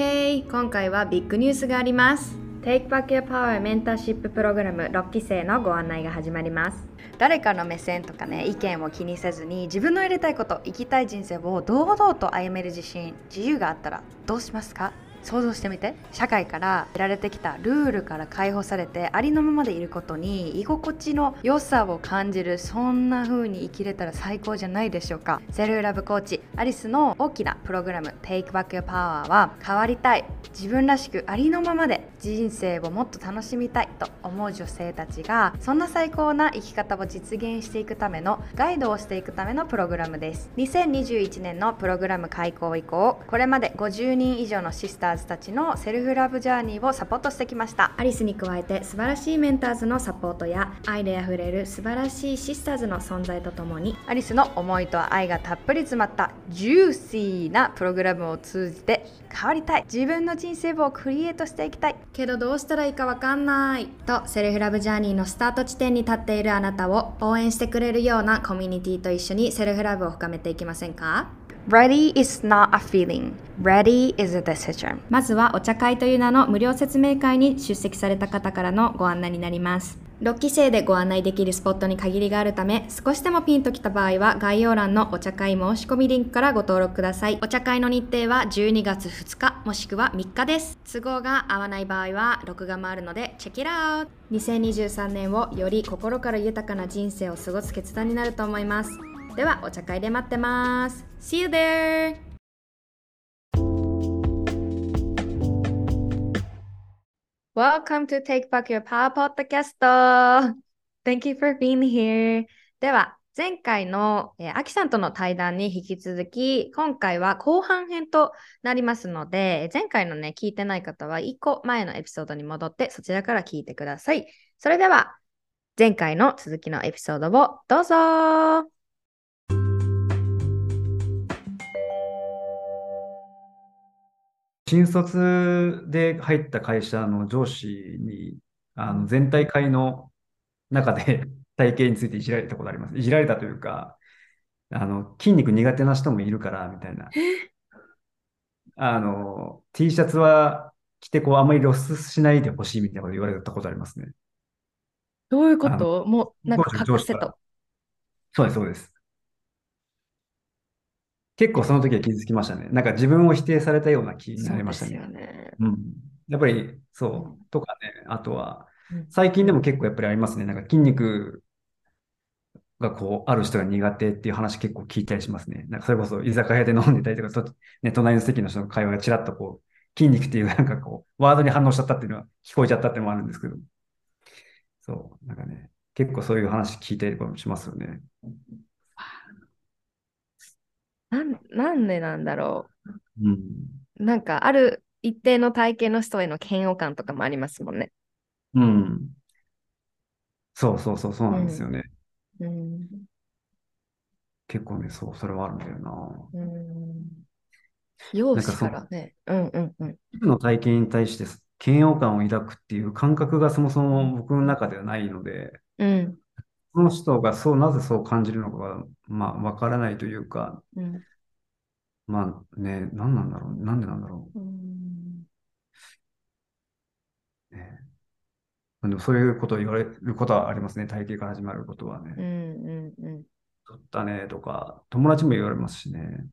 へいへい今回はビッグニュースがあります。Take Back Your Power メンターシッププログラム。6期生のご案内が始まります。誰かの目線とかね意見を気にせずに自分のやりたいこと生きたい人生を堂々と歩める自信自由があったらどうしますか？想像してみて。社会から得られてきたルールから解放されてありのままでいることに居心地の良さを感じるそんな風に生きれたら最高じゃないでしょうか。セルフラブコーチアリスの大きなプログラム Take Back Your Power は変わりたい。自分らしくありのままで人生をもっと楽しみたいと思う女性たちがそんな最高な生き方を実現していくためのガイドをしていくためのプログラムです。2021年のプログラム開講以降これまで50人以上のシスターズたちのセルフラブジャーニーをサポートしてきました。アリスに加えて素晴らしいメンターズのサポートや愛であふれる素晴らしいシスターズの存在とともにアリスの思いと愛がたっぷり詰まったジューシーなプログラムを通じて変わりたい。自分の人生をクリエイトしていきたい。けどどうしたらいいかわかんないとセルフラブジャーニーのスタート地点に立っているあなたを応援してくれるようなコミュニティと一緒にセルフラブを深めていきませんか？Ready is not a feeling. Ready is a decision. まずはお茶会という名の無料説明会に出席された方からのご案内になります。6期生でご案内できるスポットに限りがあるため、少しでもピンときた場合は概要欄のお茶会申し込みリンクからご登録ください。お茶会の日程は12月2日もしくは3日です。都合が合わない場合は録画もあるので、チェックイッアウト !2023 年をより心から豊かな人生を過ごす決断になると思います。ではお茶会で待ってます。See you there! Welcome to Take Back Your Power Podcast! Thank you for being here! では、前回の、えー、アキさんとの対談に引き続き、今回は後半編となりますので、前回のね、聞いてない方は1個前のエピソードに戻って、そちらから聞いてください。それでは、前回の続きのエピソードをどうぞ新卒で入った会社の上司に、あの全体会の中で 体型についていじられたことあります。いじられたというか、あの、筋肉苦手な人もいるから、みたいな。あの、T シャツは着て、こう、あまり露出しないでほしいみたいなこと言われたことありますね。どういうこと？もう、なんか隠せと。そうです、そうです。結構その時は傷つきましたね。なんか自分を否定されたような気になりましたね。そうですよね。うん。やっぱり、そう。とかね、あとは、最近でも結構やっぱりありますね。なんか筋肉がこう、ある人が苦手っていう話結構聞いたりしますね。なんかそれこそ居酒屋で飲んでたりとか、とね、隣の席の人の会話がちらっとこう、筋肉っていうなんかこう、ワードに反応しちゃったっていうのは聞こえちゃったっていうのもあるんですけど。そう。なんかね、結構そういう話聞いたりしますよね。なん、なんでなんだろう。うん。なんか、ある一定の体型の人への嫌悪感とかもありますもんね。うん。そうそうそう、そうなんですよね。うん。うん、結構ね、そう、それはあるんだよな。うん。容姿からね。うんうんうん。一部の体験に対して嫌悪感を抱くっていう感覚がそもそも僕の中ではないので、うん。その人がそう、なぜそう感じるのかが、まあ、わからないというか、うん、まあね、何なんだろう、なんでなんだろう。うんね、でもそういうことを言われることはありますね、体型から始まることはね。うんうんうん。取ったねとか、友達も言われますしね。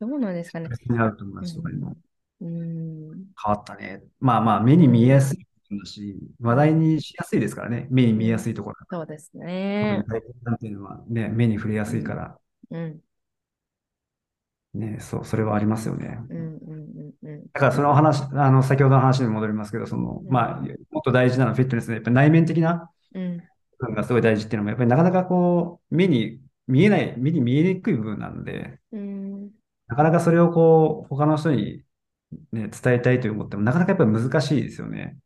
どうなんですかね。に会う友達とかにも、うん、変わったね。まあまあ、目に見えやすいだし、話題にしやすいですからね。目に見えやすいところ。そうですね。ていうのはね、目に触れやすいから。うん。ね、そう、それはありますよね。うんうんうんうん。だからその話、あの、先ほどの話に戻りますけど、その、まあ、もっと大事なのはフィットネスで、やっぱり内面的なうん。部分がすごい大事っていうのも、やっぱりなかなかこう、目に見えない、目に見えにくい部分なんで、うん。ななかなかそれをこう、他の人に、ね、伝えたいと思っても、なかなかやっぱり難しいですよね。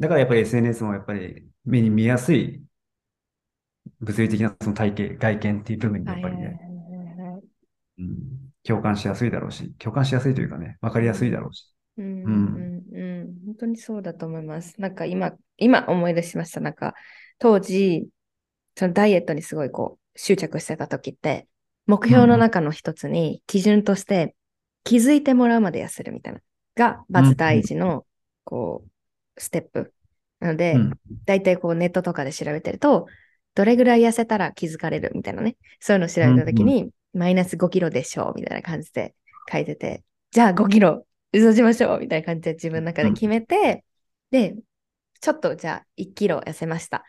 だからやっぱり SNS もやっぱり目に見やすい物理的なその体系、外見っていう部分にやっぱりね、うん、共感しやすいだろうし、共感しやすいというかね、わかりやすいだろうし。うん、うん、うん、本当にそうだと思います。なんか今、今思い出しました。なんか、当時、そのダイエットにすごいこう、執着してた時って、目標の中の一つに基準として気づいてもらうまで痩せるみたいな、が、まず第一の、こう、ステップ。なので、大体こうネットとかで調べてると、どれぐらい痩せたら気づかれるみたいなね、そういうのを調べたときに、マイナス5キロでしょうみたいな感じで書いてて、じゃあ5キロ嘘しましょうみたいな感じで自分の中で決めて、で、ちょっとじゃあ1キロ痩せました。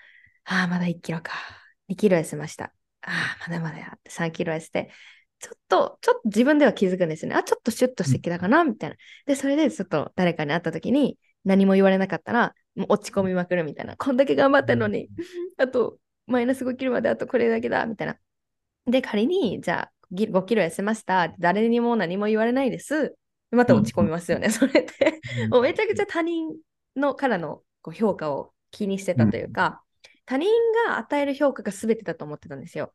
ああ、まだ1キロか。2キロ痩せました。ああ、まだまだやって3キロ痩せて、ちょっと、ちょっと自分では気づくんですよね。あ、ちょっとシュッとしてきたかなみたいな。で、それでちょっと誰かに会った時に何も言われなかったら、もう落ち込みまくるみたいな。こんだけ頑張ったのに、あとマイナス5キロまであとこれだけだ、みたいな。で、仮に、じゃあ、5キロ痩せました。誰にも何も言われないです。また落ち込みますよね、うん、それって。もうめちゃくちゃ他人のからのこう評価を気にしてたというか、うん、他人が与える評価が全てだと思ってたんですよ。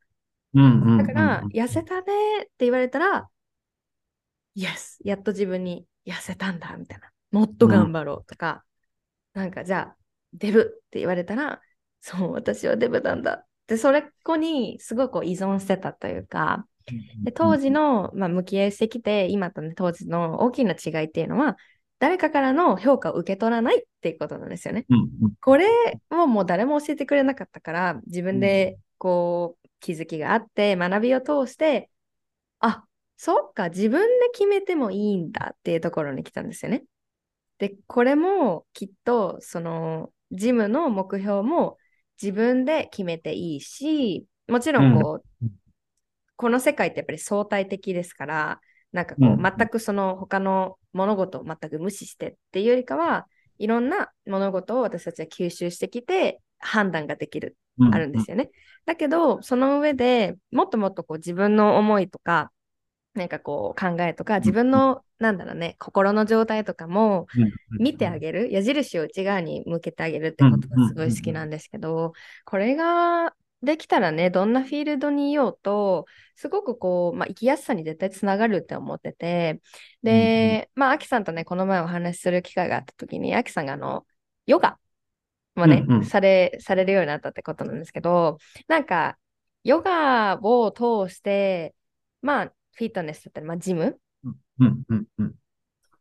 だから、痩せたねって言われたら、Yes! やっと自分に痩せたんだ、みたいな。もっと頑張ろうとか、うん、なんかじゃあ、デブって言われたら、そう、私はデブなんだ。で、それこにすごく依存してたというか、で当時の、まあ、向き合いしてきて、今とね、当時の大きな違いっていうのは、誰かからの評価を受け取らないっていうことなんですよね。うんうん、これをもう誰も教えてくれなかったから、自分でこう気づきがあって、学びを通して、あそっか、自分で決めてもいいんだっていうところに来たんですよね。で、これもきっと、その、ジムの目標も自分で決めていいし、もちろんこう、うん、この世界ってやっぱり相対的ですから、なんかこう、うん、全くその他の物事を全く無視してっていうよりかは、いろんな物事を私たちは吸収してきて判断ができる、うん、あるんですよね。だけど、その上でもっともっとこう自分の思いとか、なんかこう考えとか、自分の、なんだろうね、心の状態とかも見てあげる、矢印を内側に向けてあげるってことがすごい好きなんですけど、これができたらね、どんなフィールドにいようと、すごくこう、まあ、生きやすさに絶対つながるって思ってて、で、まあ、アキさんとね、この前お話しする機会があった時に、アキさんがあの、ヨガもね、うんうん、され、されるようになったってことなんですけど、なんか、ヨガを通して、まあ、フィットネスだったり、まあ、ジム？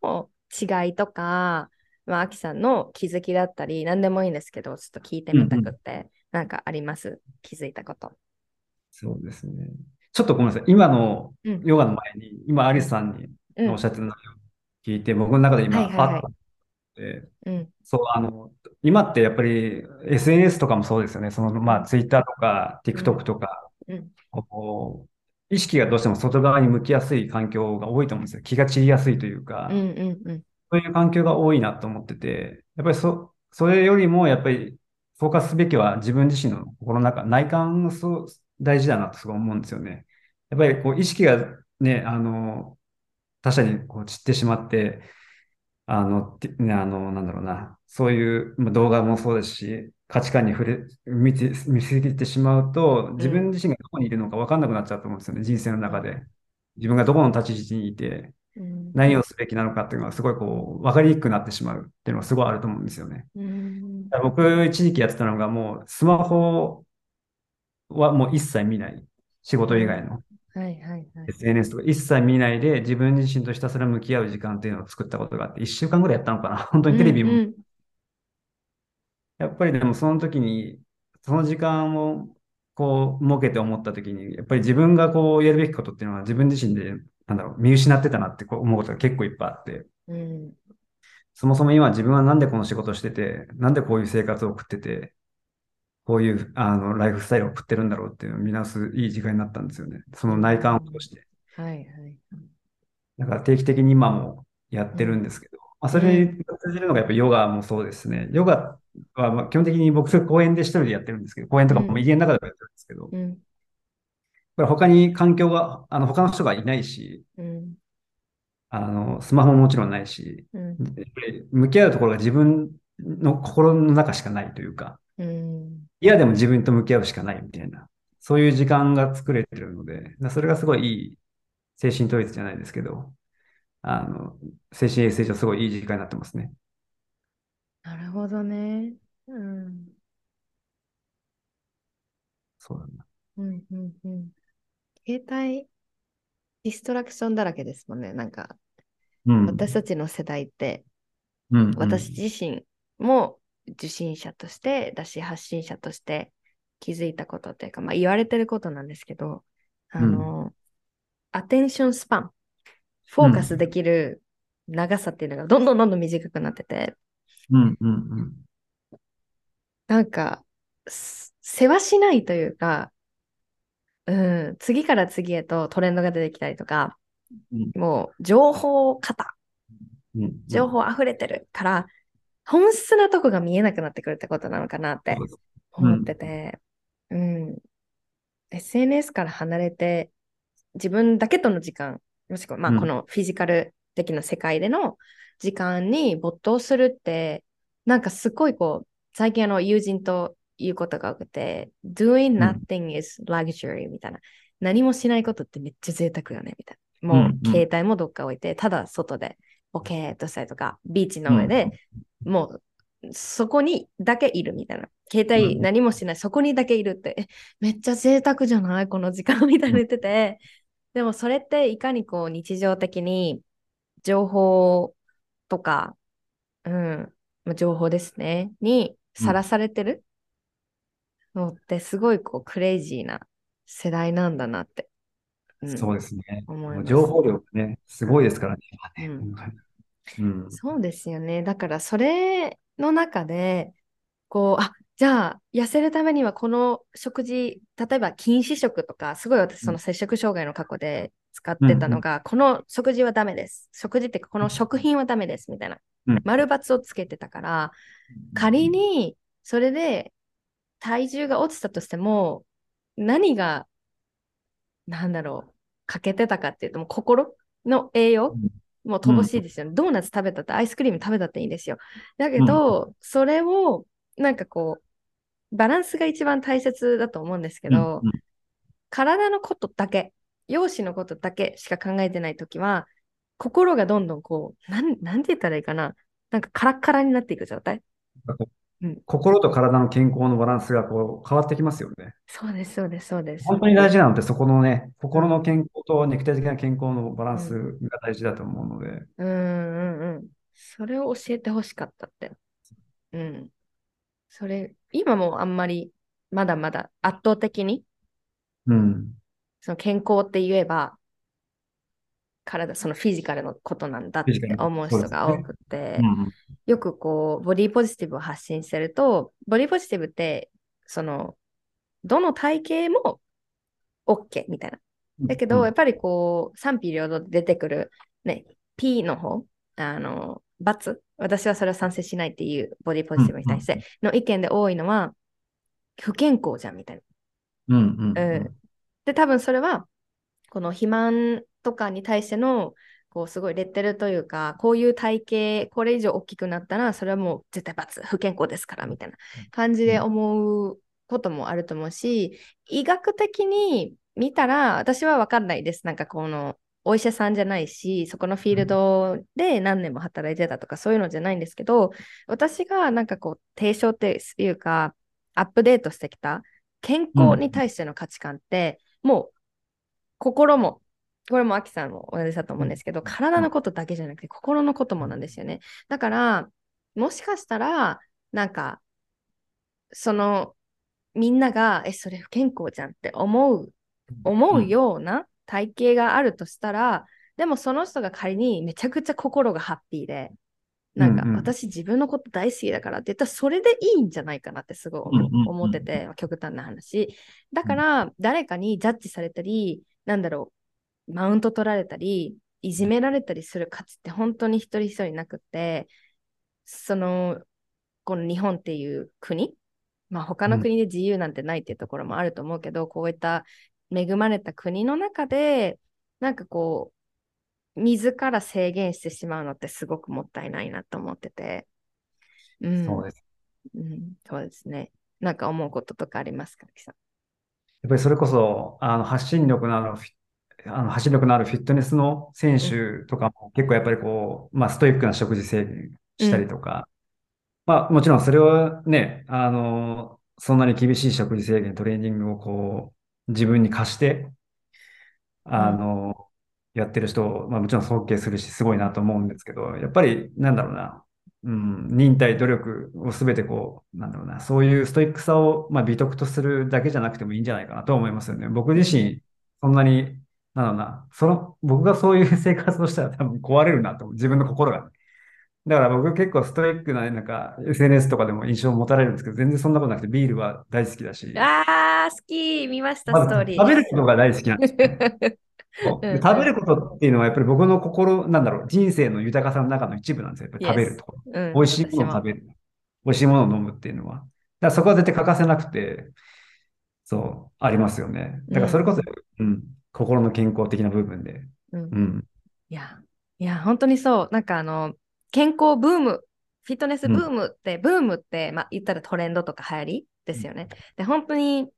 の違いとか、まあ、アキさんの気づきだったり、何でもいいんですけど、ちょっと聞いてみたくって、うんうん、なんかあります？気づいたこと。そうですね。ちょっとごめんなさい。今のヨガの前に、うん、今、アリスさんにおっしゃってた内容を聞いて、うん、僕の中で今、はいはいはい、パッと、うん、そう、あの、今ってやっぱり SNS とかもそうですよね。その、まあ、Twitter とか TikTok とか、うん、こう意識がどうしても外側に向きやすい環境が多いと思うんですよ。気が散りやすいというか、うんうんうん、そういう環境が多いなと思ってて、やっぱりそ、それよりもやっぱりフォーカスすべきは自分自身の心の中、内観そう大事だなとすごい思うんですよね。やっぱりこう意識がね、あの、他者にこう散ってしまって、あの、ね、あの、なんだろうな、そういう動画もそうですし、価値観に触れ、見て、見せてしまうと、自分自身がどこにいるのか分かんなくなっちゃうと思うんですよね、人生の中で。自分がどこの立ち位置にいて、何をすべきなのかっていうのがすごいこう、分かりにくくなってしまうっていうのがすごいあると思うんですよね。僕、一時期やってたのがもう、スマホはもう一切見ない。仕事以外の。はいはいはい、SNS とか一切見ないで自分自身とひたすら向き合う時間っていうのを作ったことがあって、一週間ぐらいやったのかな。本当にテレビも。うんうん、やっぱりでもその時に、その時間をこう設けて思った時に、やっぱり自分がこうやるべきことっていうのは自分自身で、なんだろう、見失ってたなってこう思うことが結構いっぱいあって。うん、そもそも今自分はなんでこの仕事をしてて、なんでこういう生活を送ってて、こういうあのライフスタイルを送ってるんだろうっていうのを見直すいい時間になったんですよね。その内観を通して。はいはい。だから定期的に今もやってるんですけど、まあ、それに通じるのがやっぱヨガもそうですね。ヨガはまあ基本的に僕公園で一人でやってるんですけど、公園とかも家の中でもやってるんですけど、うん、これ他に環境が、あの他の人がいないし、うんあの、スマホももちろんないし、うん。向き合うところが自分の心の中しかないというか、うん。嫌でも自分と向き合うしかないみたいな、そういう時間が作れてるので、それがすごいいい精神統一じゃないですけど、あの、精神衛生上すごいいい時間になってますね。なるほどね。うん。そうだな。うん。うん。うん。携帯、ディストラクションだらけですもんね。なんか、うん。私たちの世代って、うんうん私自身も受信者としてだし発信者として気づいたことっていうか、まあ、言われてることなんですけどあの、アテンションスパン。フォーカスできる長さっていうのがどんどんどんどん短くなってて、うんうんうん。なんかす世話しないというか、うん、次から次へとトレンドが出てきたりとかうん。もう情報型うん。情報溢れてるから、本質なとこが見えなくなってくるってことなのかなって思ってて、うん。SNS から離れて、自分だけとの時間、もしくは、まあ、うんこのフィジカル的な世界での時間に没頭するって、なんかすごいこう、最近あの友人と言うことが多くて、doing ん nothing is luxury みたいな。何もしないことってめっちゃ贅沢よね、みたいな。もうんううん携帯もどっか置いて、ただ外でボケーっとしたりとか、ビーチの上で、もうそこにだけいるみたいな。携帯うん何もしない、そこにだけいるって、えめっちゃ贅沢じゃない？この時間？みたいに言ってて。でもそれっていかにこう日常的に情報とか、うん、まあ情報ですね、にさらされてるのってすごいこうクレイジーな世代なんだなって。うん。そうですね。情報量がね、すごいですからね。うんうん。そうですよね。だからそれの中で、こう、あじゃあ痩せるためにはこの食事、例えば禁止食とか、すごい私その摂食障害の過去で使ってたのが、この食事はダメです。食事っていうかこの食品はダメですみたいなうん。丸×をつけてたから、仮にそれで体重が落ちたとしても、何が、なんだろう、欠けてたかっていうと、もう心の栄養、もう乏しいですよね。ドーナツ食べたって、アイスクリーム食べたっていいんですよ。だけど、それを、なんかこう、バランスが一番大切だと思うんですけど、うん体のことだけ、容姿のことだけしか考えてないときは、心がどんどんこう、なん、なんて言ったらいいかな。なんかカラッカラになっていく状態。心と体の健康のバランスがこう変わってきますよね。そうです、そうです、そうです。本当に大事なのってそこのね、心の健康と肉体的な健康のバランスが大事だと思うので。うんうんうん。それを教えてほしかったって。うん。それ、今もあんまり、まだまだ圧倒的に、うん。その健康って言えば、体、そのフィジカルのことなんだって思う人が多くて、うんよくこう、ボディポジティブを発信してると、ボディポジティブって、その、どの体型も OK みたいな。だけど、やっぱりこう、賛否両論で出てくる、ね、P の方、あの、×、私はそれを賛成しないっていうボディポジティブに対しての意見で多いのは、不健康じゃんみたいうんうんな。うん。で、多分それは、この肥満とかに対しての、こう、すごいレッテルというか、こういう体型、これ以上大きくなったら、それはもう絶対×、不健康ですから、みたいな感じで思うこともあると思うし、医学的に見たら、私は分かんないです。なんかこの、お医者さんじゃないし、そこのフィールドで何年も働いてたとかそういうのじゃないんですけど、私がなんかこう提唱っていうか、アップデートしてきた健康に対しての価値観って、もう心も、これもアキさんも同じだと思うんですけど、体のことだけじゃなくて心のこともなんですよね。だから、もしかしたら、なんか、その、みんなが、え、それ不健康じゃんって思う、思うような体型があるとしたら、でもその人が仮にめちゃくちゃ心がハッピーで、なんかうんうん。私自分のこと大好きだからって言ったらそれでいいんじゃないかなってすごい思ってて、極端な話。だから誰かにジャッジされたり、なんだろう、マウント取られたり、いじめられたりする価値って本当に一人一人なくって、その、この日本っていう国、まあ他の国で自由なんてないっていうところもあると思うけど、こういった恵まれた国の中で、なんかこう、自ら制限してしまうのってすごくもったいないなと思ってて。うん、そうです。うん、そうですね。なんか思うこととかありますか、さん？やっぱりそれこそ、あの、発信力のあるフィ、あの、発信力のあるフィットネスの選手とかも結構やっぱりこう、まあ、ストイックな食事制限したりとか、まあ、もちろんそれはね、あの、そんなに厳しい食事制限、トレーニングをこう、自分に課して、あの、やってる人を、まあもちろん尊敬するし、すごいなと思うんですけど、やっぱり、なんだろうな、うん、忍耐、努力をすべてこう、なんだろうな、そういうストイックさを、まあ、美徳とするだけじゃなくてもいいんじゃないかなと思いますよね。僕自身、そんなに、なんだろうな、その、僕がそういう 生活をしたら多分壊れるなと思う、自分の心が。だから僕結構ストイックな、なんか SNS とかでも印象を持たれるんですけど、全然そんなことなくてビールは大好きだし、あー、好き見ました、まずストーリー。食べることが大好きなんですね。食べることっていうのはやっぱり僕の心、なんだろう、人生の豊かさの中の一部なんですよ。やっぱり食べるところ。うん美味しいものを食べる。美味しいものを飲むっていうのは。だからそこは絶対欠かせなくて、そう、ありますよね。だからそれこそ、うん、心の健康的な部分で。うんうん。いや、いや、本当にそう。なんかあの、健康ブーム、フィットネスブームって、ブームって、まあ言ったらトレンドとか流行りですよね。で、本当に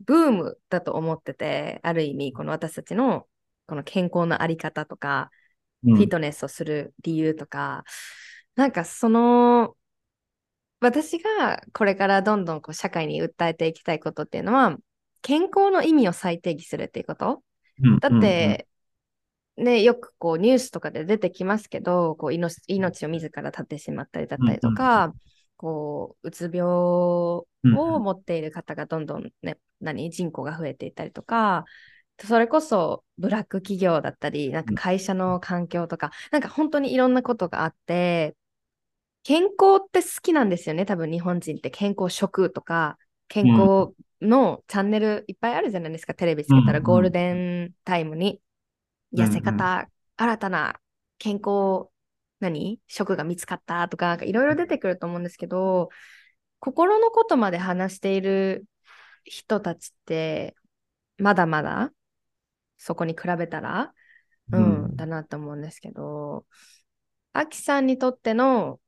ブームだと思ってて、ある意味、この私たちのこの健康のあり方とか、うんフィットネスをする理由とか、なんかその、私がこれからどんどんこう社会に訴えていきたいことっていうのは、健康の意味を再定義するっていうこと？うんだって、ね、よくこうニュースとかで出てきますけど、こう命命を自ら絶ってしまったりだったりとか、こううつ病をうんうん。持っている方がどんどんね、何？人口が増えていったりとか、それこそブラック企業だったり、なんか会社の環境とか、なんか本当にいろんなことがあって、健康って好きなんですよね、多分日本人って。健康食とか、健康のチャンネルいっぱいあるじゃないですか、テレビつけたらうんゴールデンタイムに。痩せうん。方、新たな健康、何？食が見つかったとか、いろいろ出てくると思うんですけど、心のことまで話している人たちって、まだまだそこに比べたら、ううんん、だなと思うんですけど、アキさんにとっての、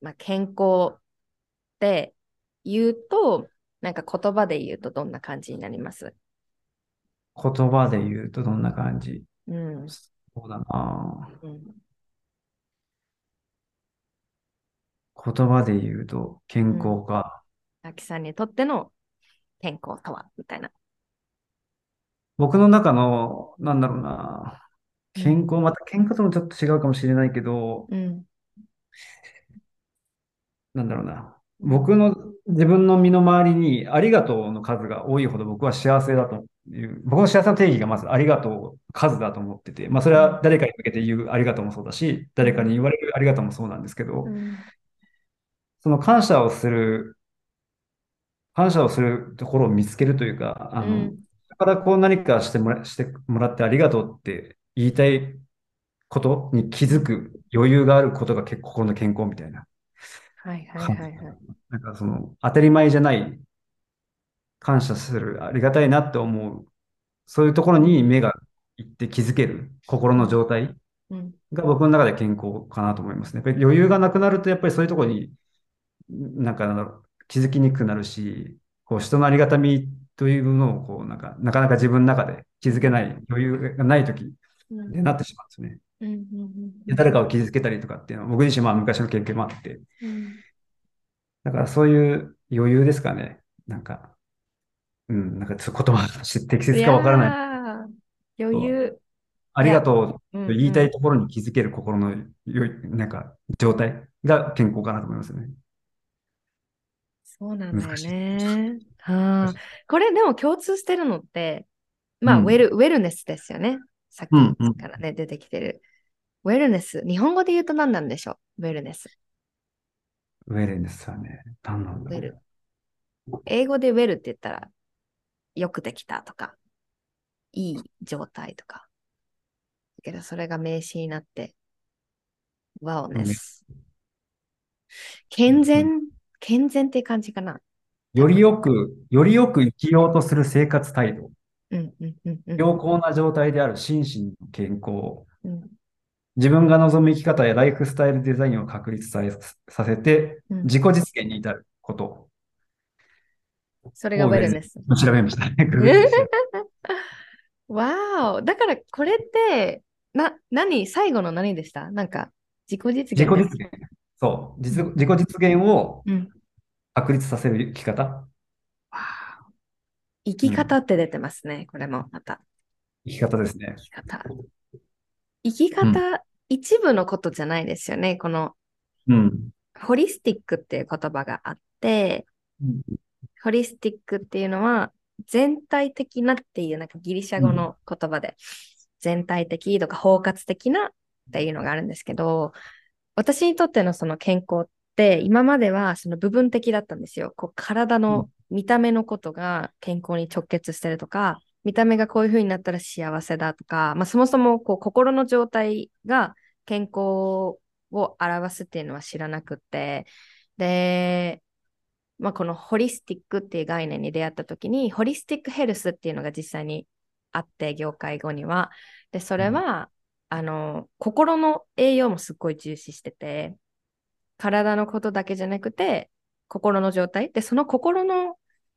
まあ、健康って言うと、なんか言葉で言うとどんな感じになります？言葉で言うとどんな感じ？うん。そうだな。うん。言葉で言うと健康か。アキさんにとっての健康とは？みたいな。僕の中の、なんだろうな。健康、うんまた健康ともちょっと違うかもしれないけど、うん。なんだろうな。僕の自分の身の回りにありがとうの数が多いほど僕は幸せだという、僕の幸せの定義がまずありがとう数だと思ってて、まあそれは誰かに向けて言うありがとうもそうだし、誰かに言われるありがとうもそうなんですけど、うん。その感謝をする、感謝をするところを見つけるというか、あの、うんだからこう何かしてもら、してもらってありがとうって言いたいことに気づく余裕があることが結構心の健康みたいな。はいはいはいはい。なんかその当たり前じゃない感謝する、ありがたいなって思う、そういうところに目が行って気づける心の状態うん。が僕の中で健康かなと思いますね。やっぱり余裕がなくなるとやっぱりそういうところになんか気づきにくくなるし、こう人のありがたみというのをこうなんかなかなか自分の中で気づけない余裕がない時うんでなってしまうんですね。うんうんで誰かを傷つけたりとかっていうのは僕自身まあ昔の経験もあって、うんだからそういう余裕ですかね。なんか、うん、なんかちょっと言葉として適切かわからない。い余裕。ありがとううんと言いたいところに気づける心のよい、なんか状態が健康かなと思いますね。そうなんだよね。はあ、これでも共通してるのって、まあ、うんウェル、ウェルネスですよね。さっうんうんきからね、出てきてる。ウェルネス。日本語で言うと何なんでしょう？ウェルネス。ウェルネスはね、何なんだろう。英語でウェルって言ったら、よくできたとか、いい状態とか。だけど、それが名詞になって、ワオネス。健全、健全って感じかな。よりよく、よりよく生きようとする生活態度。うんうんうんうん。良好な状態である心身の健康。うん自分が望む生き方やライフスタイルデザインを確立ささせて、うん自己実現に至ることそれがウェルネス。を調べましたね。わーお。だからこれって、な、何最後の何でした？なんか、自己実現自己実現。そう。実自己実現をうん。確立させる生き方。生き方って出てますね。これもまた。生き方ですね生。き方。生き方、一部のことじゃないですよね。この、うん。ホリスティックっていう言葉があって、ホリスティックっていうのは、全体的なっていう、なんかギリシャ語の言葉で、全体的とか包括的なっていうのがあるんですけど、私にとってのその健康って、今まではその部分的だったんですよ。こう体の見た目のことが健康に直結してるとか、見た目がこういう風になったら幸せだとか、まあ、そもそもこう心の状態が健康を表すっていうのは知らなくって、で、まあ、このホリスティックっていう概念に出会った時に、ホリスティックヘルスっていうのが実際にあって、業界語には。で、それは、あの、心の栄養もすっごい重視してて、体のことだけじゃなくて、心の状態。で、その心の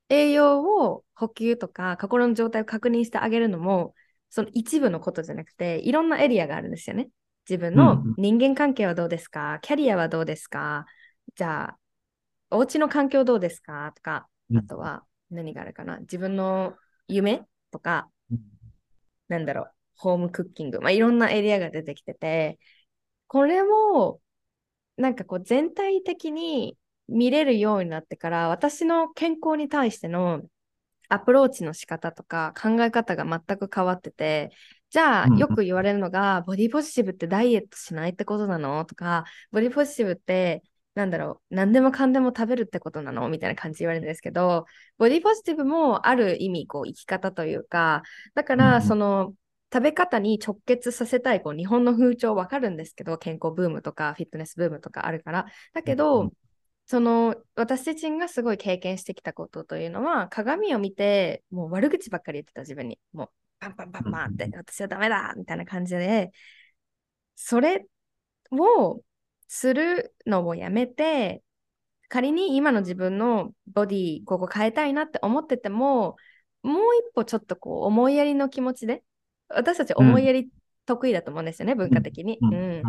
栄養を補給とか、心の状態を確認してあげるのも、その一部のことじゃなくて、いろんなエリアがあるんですよね。自分のうんうん。人間関係はどうですか？キャリアはどうですか？じゃあ、お家の環境どうですか？とか、うん。あとは何があるかな？自分の夢とか、なんだろう、ホームクッキング、まあ、いろんなエリアが出てきてて、これをなんかこう全体的に見れるようになってから、私の健康に対してのアプローチの仕方とか考え方が全く変わってて、じゃあうんうん。よく言われるのが、ボディポジティブってダイエットしないってことなの？とか、ボディポジティブってなんだろう、何でもかんでも食べるってことなの？みたいな感じで言われるんですけど、ボディポジティブもある意味、こう、生き方というか、だから、うんうん。その、食べ方に直結させたい、こう、日本の風潮わかるんですけど、健康ブームとか、フィットネスブームとかあるから。だけうどん、その、私自身がすごい経験してきたことというのは、鏡を見て、もう悪口ばっかり言ってた自分に。もう、パンパンパンパンって、私はダメだみたいな感じで、それをするのをやめて、仮に今の自分のボディ、ここ変えたいなって思ってても、もう一歩ちょっとこう思いやりの気持ちで、私たち思いやり得意だと思うんですよね、文化的に。うん。うん。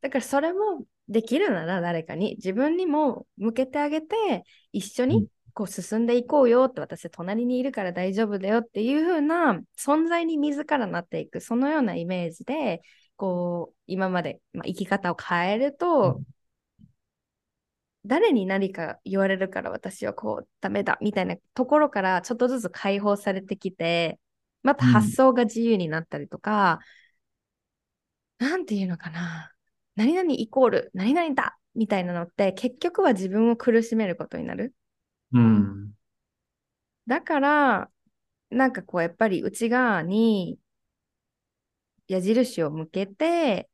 だからそれもできるなら誰かに自分にも向けてあげて、一緒うん。にこう進んでいこうよって私隣にいるから大丈夫だよっていう風な存在に自らなっていく、そのようなイメージで、こう今まで、まあ、生き方を変えると、誰に何か言われるから私はこうダメだみたいなところからちょっとずつ解放されてきて、また発想が自由になったりとか、なんていうのかな。何々イコール何々だみたいなのって結局は自分を苦しめることになる。うん。だから、なんかこうやっぱり内側に矢印を向けて、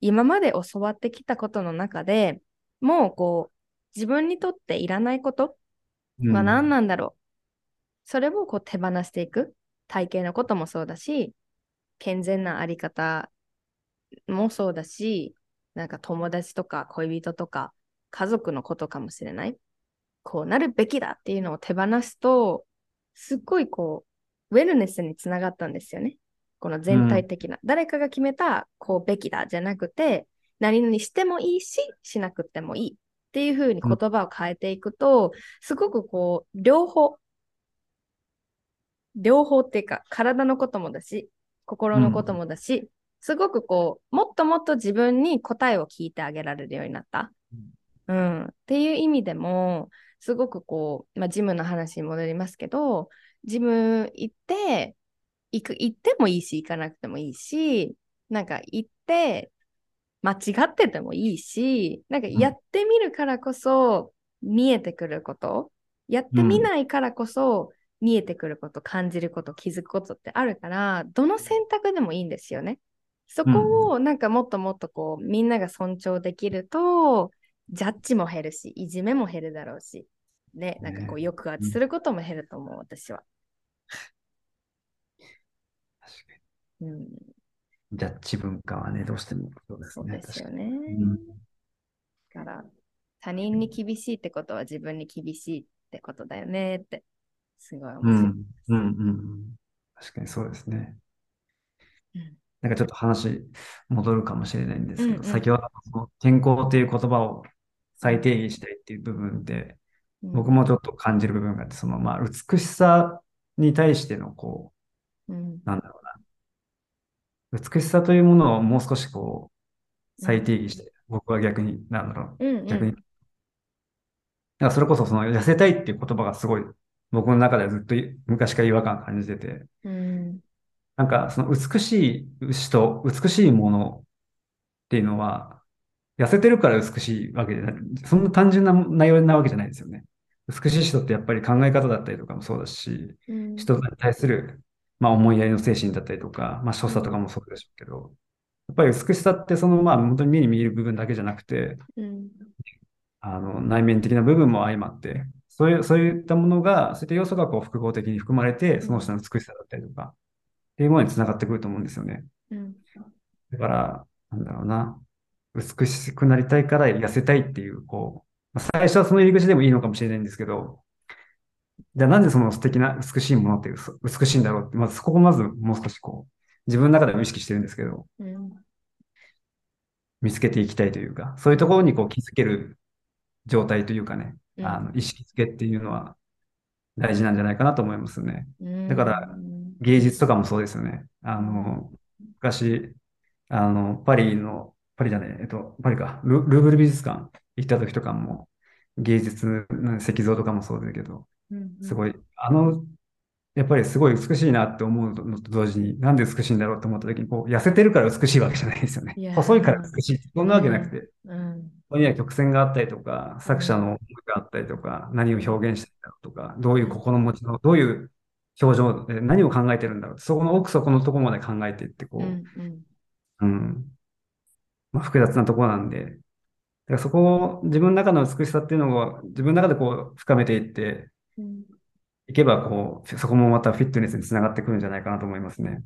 今まで教わってきたことの中でもうこう自分にとっていらないことうんは何なんだろう。それをこう手放していく。体型のこともそうだし、健全なあり方もそうだし、なんか友達とか恋人とか家族のことかもしれない。こうなるべきだっていうのを手放すと、すっごいこう、ウェルネスにつながったんですよね。この全体的な。誰かが決めた、こうべきだじゃなくて、何々してもいいし、しなくてもいいっていう風に言葉を変えていくと、すごくこう、両方、両方っていうか、体のこともだし、心のこともだし、すごくこう、もっともっと自分に答えを聞いてあげられるようになった。うん。っていう意味でも、すごくこう、まあ、ジムの話に戻りますけど、ジム行って、行く、行ってもいいし、行かなくてもいいし、なんか行って、間違っててもいいし、なんかやってみるからこそ見えてくること、やってみないからこそ見えてくること、感じること、気づくことってあるから、どの選択でもいいんですよね。そこをなんかもっともっとこう、みんなが尊重できると、ジャッジも減るし、いじめも減るだろうし、ね、なんかこう、ね抑圧することも減ると思う、私は。確かうん。ジャッジ文化はね、どうしてもそうですそうね。ですよね。確かにうんだから、他人に厳しいってことは自分に厳しいってことだよねって、すごいうん、面白い。うん、うんうん。確かにそうですね。うんなんかちょっと話戻るかもしれないんですけど、うんうん先ほど健康という言葉を再定義したいっていう部分で、うん僕もちょっと感じる部分があって、そのまあ美しさに対してのこうんう、なんだろうな。美しさというものをもう少しこう、再定義して、僕は逆に、なんだろう。うんうん逆に。だからそれこそその痩せたいっていう言葉がすごい僕の中ではずっと昔から違和感感じてて、うん。なんかその美しい牛と美しいものっていうのは、痩せてるから美しいわけじゃない、そんな単純な内容なわけじゃないですよね。美しい人ってやっぱり考え方だったりとかもそうだし、うん。人に対する、まあ、思いやりの精神だったりとか、まあ、所作とかもそうでしょうけど、やっぱり美しさってそのまあ本当に目に見える部分だけじゃなくて、うん。あの内面的な部分も相まって、そういう、そういったものが、そういった要素がこう複合的に含まれて、その人の美しさだったりとか、っていうものにつながってくると思うんですよね。うん。だから、なんだろうな、美しくなりたいから痩せたいっていう、こう、まあ最初はその入り口でもいいのかもしれないんですけど、じゃあなんでその素敵な美しいものっていうそ美しいんだろうって、まずそこをまずもう少しこう、自分の中でも意識してるんですけど、うん。見つけていきたいというか、そういうところにこう気づける状態というかね、うんあの意識づけっていうのは大事なんじゃないかなと思いますね。だからうん。芸術とかもそうですよね。あの、昔、あの、パリの、パリじゃない、えっと、パリか、ル、ルーブル美術館行った時とかも、芸術の石像とかもそうだけど、うんすごい、あの、やっぱりすごい美しいなって思うのと同時に、なんで美しいんだろうと思った時に、こう、痩せてるから美しいわけじゃないですよね。細いから美しい。そんなわけなくて、うん。ここには曲線があったりとか、作者のがあったりとか、何を表現してるんだろうとか、どういう心持ちの、どういう表情で何を考えてるんだろうそこの奥底のところまで考えていって、こうんう、うんうん。まあ、複雑なところなんで、だからそこを自分の中の美しさっていうのを自分の中でこう深めていってうんいけば、こう、そこもまたフィットネスにつながってくるんじゃないかなと思いますね。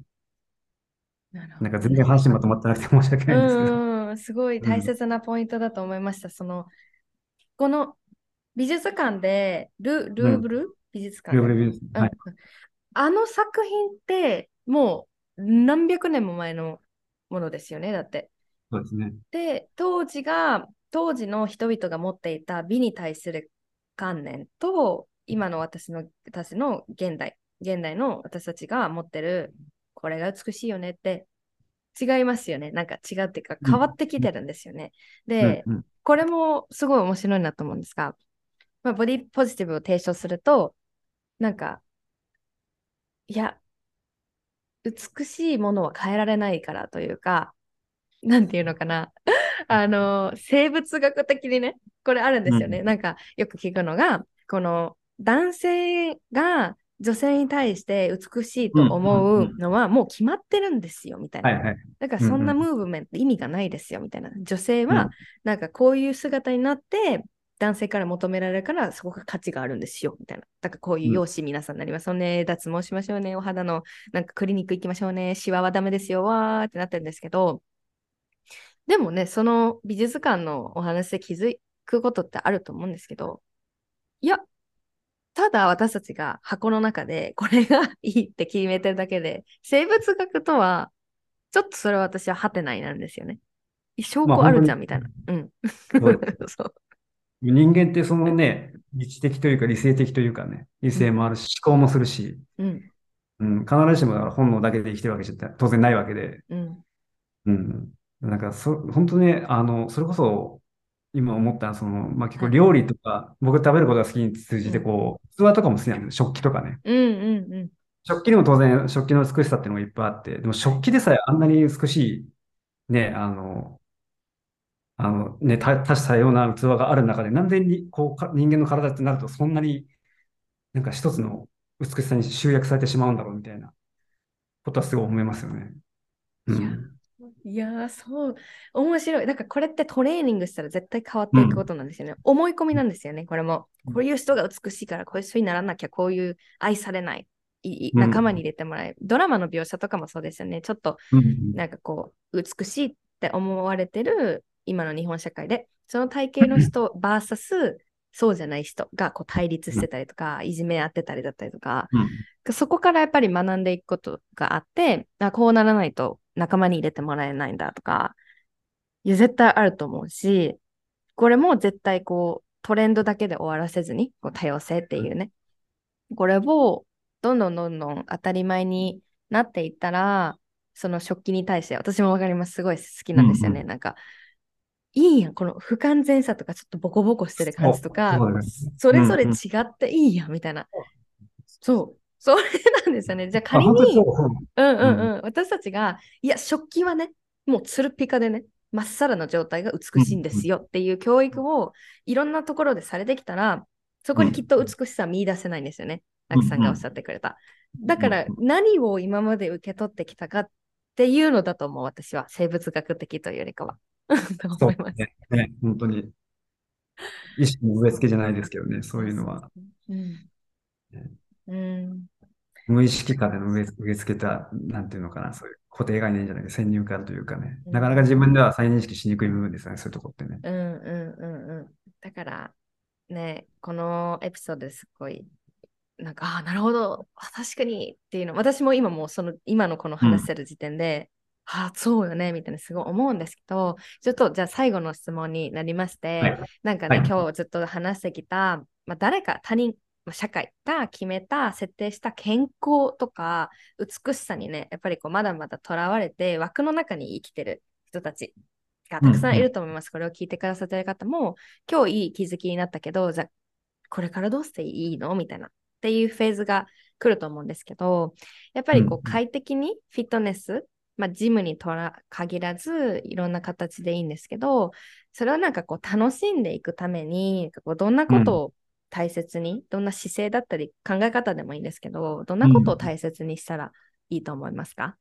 ななんか全然話まとまってなくて申し訳ないんですけど。うんうん、すごい大切なポイントだと思いました。その、この美術館で、ルルーブル、美術館でルーブル美術はい。うんあの作品って、もう何百年も前のものですよね、だって。そうですね。で、当時が、当時の人々が持っていた美に対する観念と、今の私の、私の現代、現代の私たちが持ってる、これが美しいよねって違いますよね。なんか違うっていうかうん変わってきてるんですよね。で、うんうんこれもすごい面白いなと思うんですが、まあ、ボディポジティブを提唱すると、なんか、いや、美しいものは変えられないからというか、なんていうのかな。あの、生物学的にね、これあるんですよね。うんなんか、よく聞くのが、この男性が女性に対して美しいと思うのはもう決まってるんですよ、みたいな。はいはい。だからそんなうんムーブメント意味がないですよみたいな。女性うんはなんかこういう姿になって男性から求められるからそこが価値があるんですよみたいな。だからこういう容姿皆さんになりますよね。脱毛しましょうね。お肌のなんかクリニック行きましょうね。シワはダメですよ。わーってなってるんですけど。でもね、その美術館のお話で気づくことってあると思うんですけど、いや、ただ私たちが箱の中でこれがいいって決めてるだけで、生物学とはちょっとそれは私はハテナになるんですよね。証拠あるじゃんみたいな。うん。そう。人間ってそのね、理知的というか理性的というかね、理性もあるし、思考もするし、うん。うん、必ずしも本能だけで生きてるわけじゃ当然ないわけで、うん。うん。なんかそ、本当ね、あの、それこそ、今思ったのはその、まあ、結構はい料理とか、僕食べることが好きに通じて、うんこう、器とかも好きなんですよ。食器とかね。うんうんうん。食器にも当然食器の美しさっていうのがいっぱいあって、でも食器でさえあんなに美しい、ね、あの、あの、ね、多多種多様な器がある中で、なんでにこうか人間の体ってなると、そんなになんか一つの美しさに集約されてしまうんだろうみたいなことはすごい思いますよね。ういやん。いやー、そう。面白い。だからこれってトレーニングしたら絶対変わっていくことなんですよね。思い込みなんですよね、これも。こういう人が美しいから、こういう人にならなきゃ、こういう愛されない。仲間に入れてもらえる、ドラマの描写とかもそうですよね。ちょっとうんなんかこう、美しいって思われてる今の日本社会で、その体型の人 VS そうじゃない人がこう対立してたりとか、いじめ合ってたりだったりとか、うんそこからやっぱり学んでいくことがあって、あこうならないと仲間に入れてもらえないんだとか、いや、絶対あると思うし、これも絶対こう、トレンドだけで終わらせずに、こう多様性っていうね、これをどんどんどんどん当たり前になっていったら、その食器に対して、私もわかります。すごい好きなんですよね。うんなんか、いいやん、この不完全さとか、ちょっとボコボコしてる感じとか、それぞれ違っていいやん、みたいな。そう。それなんですよね。じゃあ仮にうんうんうん、私たちが、いや、食器はね、もうつるピカでね、まっさらな状態が美しいんですよっていう教育をいろんなところでされてきたら、そこにきっと美しさは見出せないんですよね。うんラキさんがおっしゃってくれた。だから何を今まで受け取ってきたかっていうのだと思う、私は。生物学的というよりかは。と思います。ねね本当に。意識の植え付けじゃないですけどね、そういうのは。うん。うん。無意識下での植え植え付けた、なんていうのかな、そういう固定概念じゃないけど、先入観というかね、うんなかなか自分では再認識しにくい部分ですよね、そういうとこってね。うんうんうんうん。だから、ね、このエピソードですごい、なんか、ああ、なるほど、あ確かにっていうの、私も今もうその、今のこの話してる時点で、ああ、そうよね、みたいなすごい思うんですけど、ちょっとじゃあ最後の質問になりまして、はい。なんかね、はい。今日ずっと話してきた、まあ、誰か他人、まあ、社会が決めた、設定した健康とか美しさにね、やっぱりこうまだまだとらわれて枠の中に生きてる人たちがたくさんいると思います。これを聞いてくださってる方も、今日いい気づきになったけど、じゃあこれからどうしていいの？みたいなっていうフェーズが来ると思うんですけど、やっぱりこうんう快適にフィットネス、まあ、ジムにとら限らずいろんな形でいいんですけど、それをなんかこう楽しんでいくために、こうどんなことを大切に、どんな姿勢だったり考え方でもいいんですけど、どんなことを大切にしたらいいと思いますか、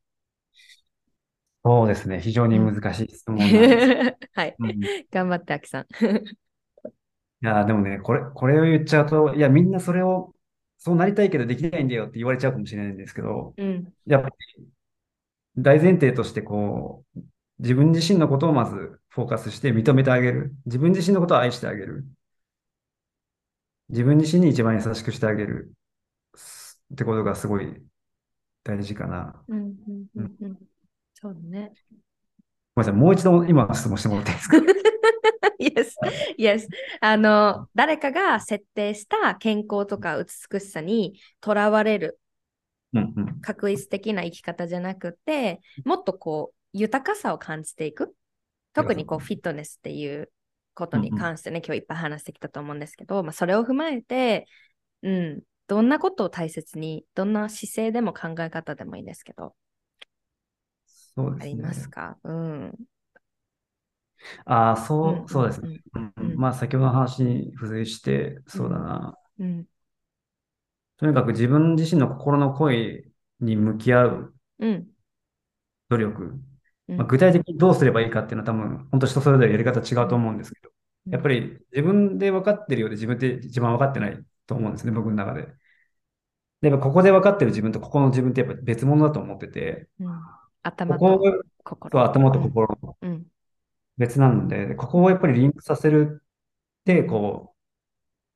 そうですね、非常に難しい質問。はい。うんい頑張って、あきさん。や、でもね、これ、これを言っちゃうと、いや、みんなそれを、そうなりたいけどできないんだよって言われちゃうかもしれないんですけど、うん。やっぱり大前提としてこう、自分自身のことをまずフォーカスして認めてあげる。自分自身のことを愛してあげる。自分自身に一番優しくしてあげる。すってことがすごい大事かな。うんうんうんうん。そうだね。ごめんなさい。もう一度今質問してもらっていいですか？Yes, yes. あの、誰かが設定した健康とか美しさにとらわれる。確一的な生き方じゃなくて、もっとこう、豊かさを感じていく。特にこう、フィットネスっていうことに関してね、今日いっぱい話してきたと思うんですけど、まあ、それを踏まえて、うん、どんなことを大切に、どんな姿勢でも考え方でもいいんですけど、ありそうですね。ますか？うん。ああ、そうう、んそうですね。まあ、先ほどの話に付随して、そうだな。うん。とにかく自分自身の心の声に向き合ううん。努力。うんまあ、具体的にどうすればいいかっていうのは多分、本当人それぞれやり方違うと思うんですけど、やっぱり自分で分かってるようで自分で一番分かってないと思うんですね、僕の中で。で、やっぱここで分かってる自分とここの自分ってやっぱ別物だと思ってて、うん、こ頭こと心。そう頭と心のうん。別なんで、ここをやっぱりリンクさせるって、こう、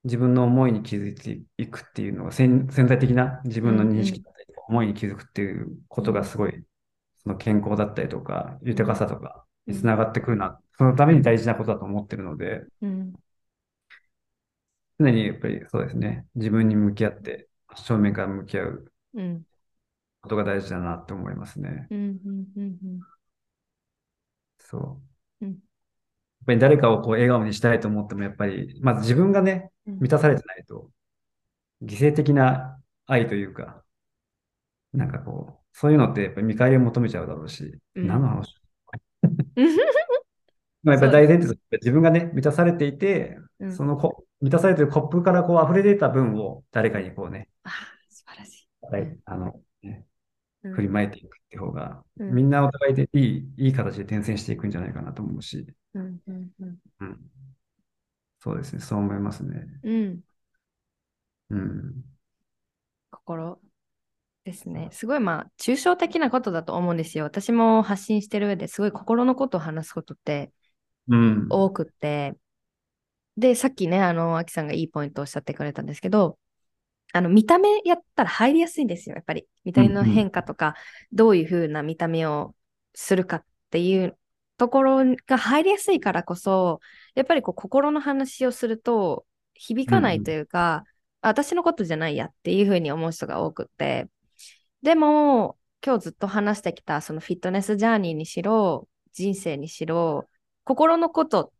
自分の思いに気づいていくっていうのが潜潜在的な自分の認識だったり思いに気づくっていうことがすごい、その健康だったりとか、豊かさとかにつながってくるな、そのために大事なことだと思ってるので、うん。常にやっぱりそうですね、自分に向き合って、正面から向き合ううん。ことが大事だなって思いますね。そう。うんやっぱり誰かをこう笑顔にしたいと思っても、やっぱり、まず自分がね、うん満たされてないと、犠牲的な愛というか、なんかこう、そういうのってやっぱり見返りを求めちゃうだろうし、うん何の話？う んまあやっぱり大前提として自分がね、満たされていて、うんそのこ満たされているコップからこう溢れ出た分を誰かにこうね、あ素晴らしい。はいあの、ね、うん振りまいていくって方が、うんみんなお互いでいい、いい形で転戦していくんじゃないかなと思うし。うん。うん。そうですね、そう思いますね。うん。うん。心。ですね。すごいまあ、抽象的なことだと思うんですよ。私も発信してる上ですごい心のことを話すことってうん。多くって、で、さっきね、あの、アキさんがいいポイントをおっしゃってくれたんですけど、あの、見た目やったら入りやすいんですよ、やっぱり。見た目の変化とか、どういう風な見た目をするかっていうところが入りやすいからこそ、やっぱりこう、心の話をすると、響かないというか、あ私のことじゃないやっていう風に思う人が多くって、でも、今日ずっと話してきた、そのフィットネスジャーニーにしろ、人生にしろ、心のこと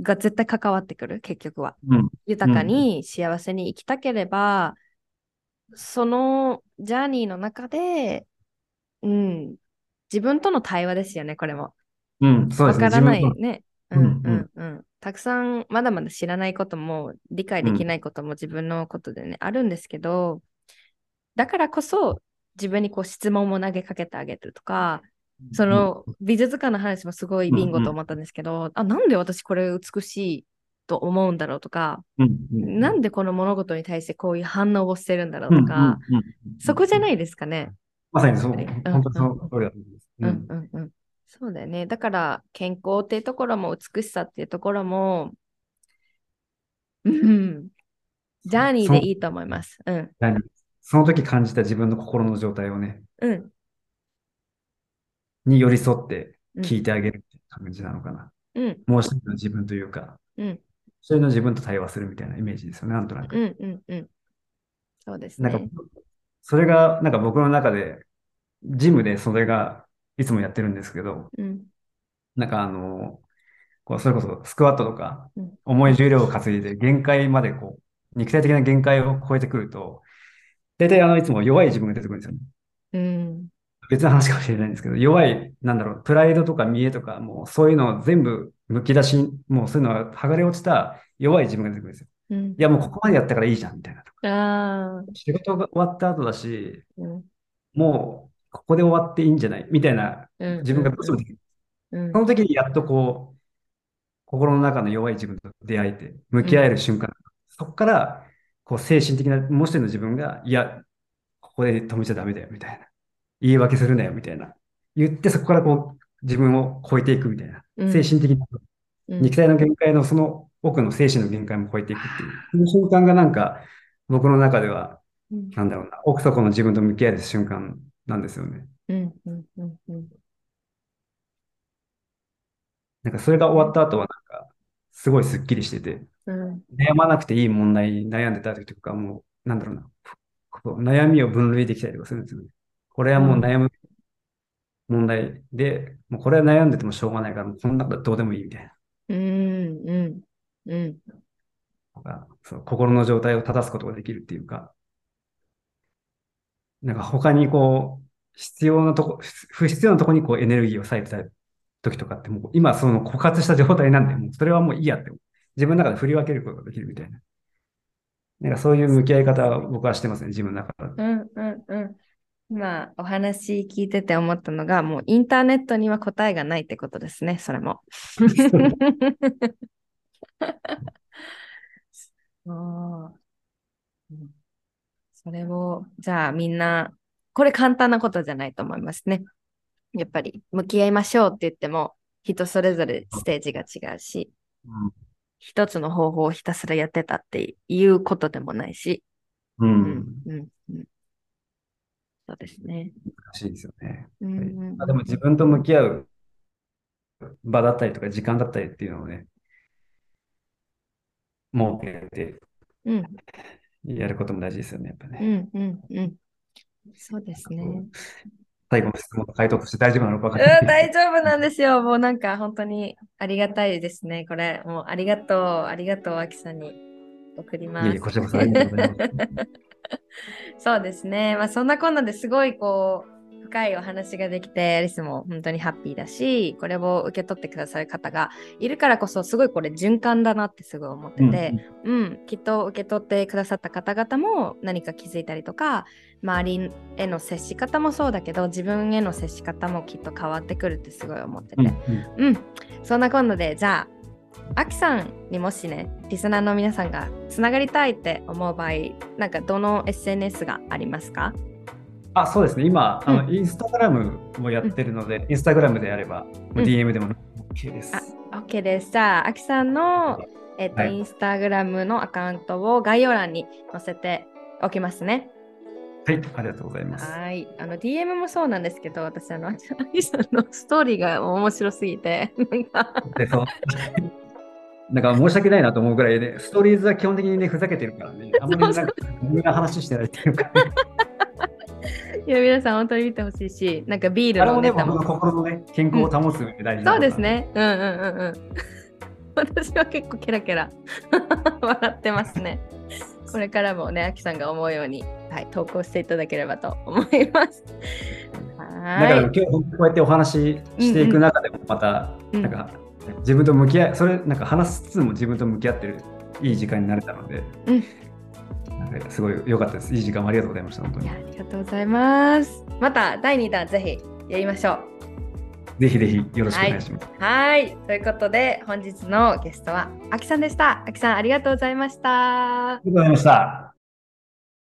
が絶対関わってくる、結局は。うん。豊かに幸せに生きたければ、そのジャーニーの中で、うん、自分との対話ですよね、これも。うん。そうですね。わからないね。ううんんうんうん。たくさんまだまだ知らないことも理解できないことも自分のことでね、あるんですけど、だからこそ自分にこう質問も投げかけてあげるとか、その美術館の話もすごいビンゴと思ったんですけど、あ、なんで私これ美しいと思うんだろうとか、うんうんなんでこの物事に対してこういう反応をしてるんだろうとか、うんうんうんそこじゃないですかね。まさにそう。うん本当その通りだと思います。うんうんうん。そうだよね。だから健康っていうところも美しさっていうところも、うん、ジャーニーでいいと思います。うん。何その時感じた自分の心の状態をね、うん。に寄り添ってうん聞いてあげるって感じなのかな。うん。もう一人の自分というか、うん。一人の自分と対話するみたいなイメージですよね、なんとなく。うん。うん。うん。そうですなんかね。、それが、なんか僕の中で、ジムでそれがいつもやってるんですけど、うん。なんかあの、こうそれこそスクワットとかうん、重い重量を担いで限界までこう、肉体的な限界を超えてくると、大体あの、いつも弱い自分が出てくるんですよね。うん。別の話かもしれないんですけど、弱い、なんだろう、プライドとか見栄とか、もうそういうのを全部剥き出し、もうそういうのが剥がれ落ちた弱い自分が出てくるんですよ。うんい。や、もうここまでやったからいいじゃん、みたいな。ああ。仕事が終わった後だし、うん。もうここで終わっていいんじゃない？みたいなうん自分がどうしてもできる。うんその時にやっとこう、心の中の弱い自分と出会えて、向き合える瞬間。そこから、こう精神的な、もう一人の自分が、いや、ここで止めちゃダメだよ、みたいな。言い訳するなよ、みたいな。言って、そこからこう、自分を超えていくみたいな。うん精神的な、うん肉体の限界のその奥の精神の限界も超えていくっていう。その瞬間がなんか、僕の中では、うんなんだろうな、奥底の自分と向き合える瞬間なんですよね。うん。うん。うん。うん。なんかそれが終わった後はなんか、すごいスッキリしてて、うん。悩まなくていい問題に悩んでた時とかもう、なんだろうな、悩みを分類できたりとかするんですよね。これはもう悩む問題で、もうこれは悩んでてもしょうがないから、こんなことどうでもいいみたいな。うん。うん。うん。そう心の状態を正すことができるっていうか、なんか他にこう、必要なとこ、不必要なとこにこうエネルギーを割いてた時とかってもう今その枯渇した状態なんで、もうそれはもういいやって、自分の中で振り分けることができるみたいな。なんかそういう向き合い方は僕はしてますね、自分の中で。うんうんうん。今お話聞いてて思ったのが、もうインターネットには答えがないってことですね、それも。そううんそれを、じゃあみんな、これ簡単なことじゃないと思いますね。やっぱり向き合いましょうって言っても、人それぞれステージが違うし、うん一つの方法をひたすらやってたっていうことでもないし、う。うんんうんうんそうですね。難しいですよね。うんうんあでも自分と向き合う場だったりとか時間だったりっていうのをね、設けてうんやることも大事ですよね、やっぱうね。んうんうん。そうですね。最後の質問の回答として大丈夫なのか分うん、かんない。大丈夫なんですよ。もうなんか本当にありがたいですね。これ、もうありがとう、ありがとう、あきさんに送ります。いえいえこちらこそありがとうございます。そうですね。まあそんなこんなですごいこう深い。お話ができて、リスも本当にハッピーだし、これを受け取ってくださる方がい。るからこそ、すごい。これ循環だなってすごい。思ってて、うん、きっと受け取ってくださった方々も何か気づい。たりとか、周りへの接し方もそうだけど、自分への接し方もきっと変わってくるってすごい。思ってて、うんうんうん、そんな今度で、じゃあ、アキさんにもしね、リスナーの皆さんがつながりたい。って思う場合、なんかどの SNS がありますかあ、そうですね。今、あうの、インスタグラムもやってるので、インスタグラムであれば、もう DM でも OK です。あ OK です。じゃあ、あきさんの、えっと、はいインスタグラムのアカウントを概要欄に載せておきますね。はい、ありがとうございます。はい。あの、DM もそうなんですけど、私、あの、あきさんのストーリーが面白すぎて、なんか、なんか申し訳ないなと思うぐらいで、ストーリーズは基本的にね、ふざけてるからね、あんまりなんか、無駄な話してないっていうか、ね、いや、皆さん本当に見てほしいし、なんかビールあれもね、のネタも。僕の心のね、健康を保つ上で大事なそうことなん。ですね。うんうんうんうん。私は結構ケラケラ。笑ってますね。これからもね、あきさんが思うように、はい、投稿していただければと思います。だからは今日こうやってお話ししていく中でもまた、うん。なんか自分と向き合い、それなんか話しつつも自分と向き合ってるいい時間になれたので、うんなんかすごい良かったです。いい時間をありがとうございました、本当い。いにや、。ありがとうございます。また第2弾ぜひやりましょう。ぜひぜひよろしくお願いします。はい。ということで、本日のゲストはあきさんでした。あきさん、ありがとうございました。ありがとうございました。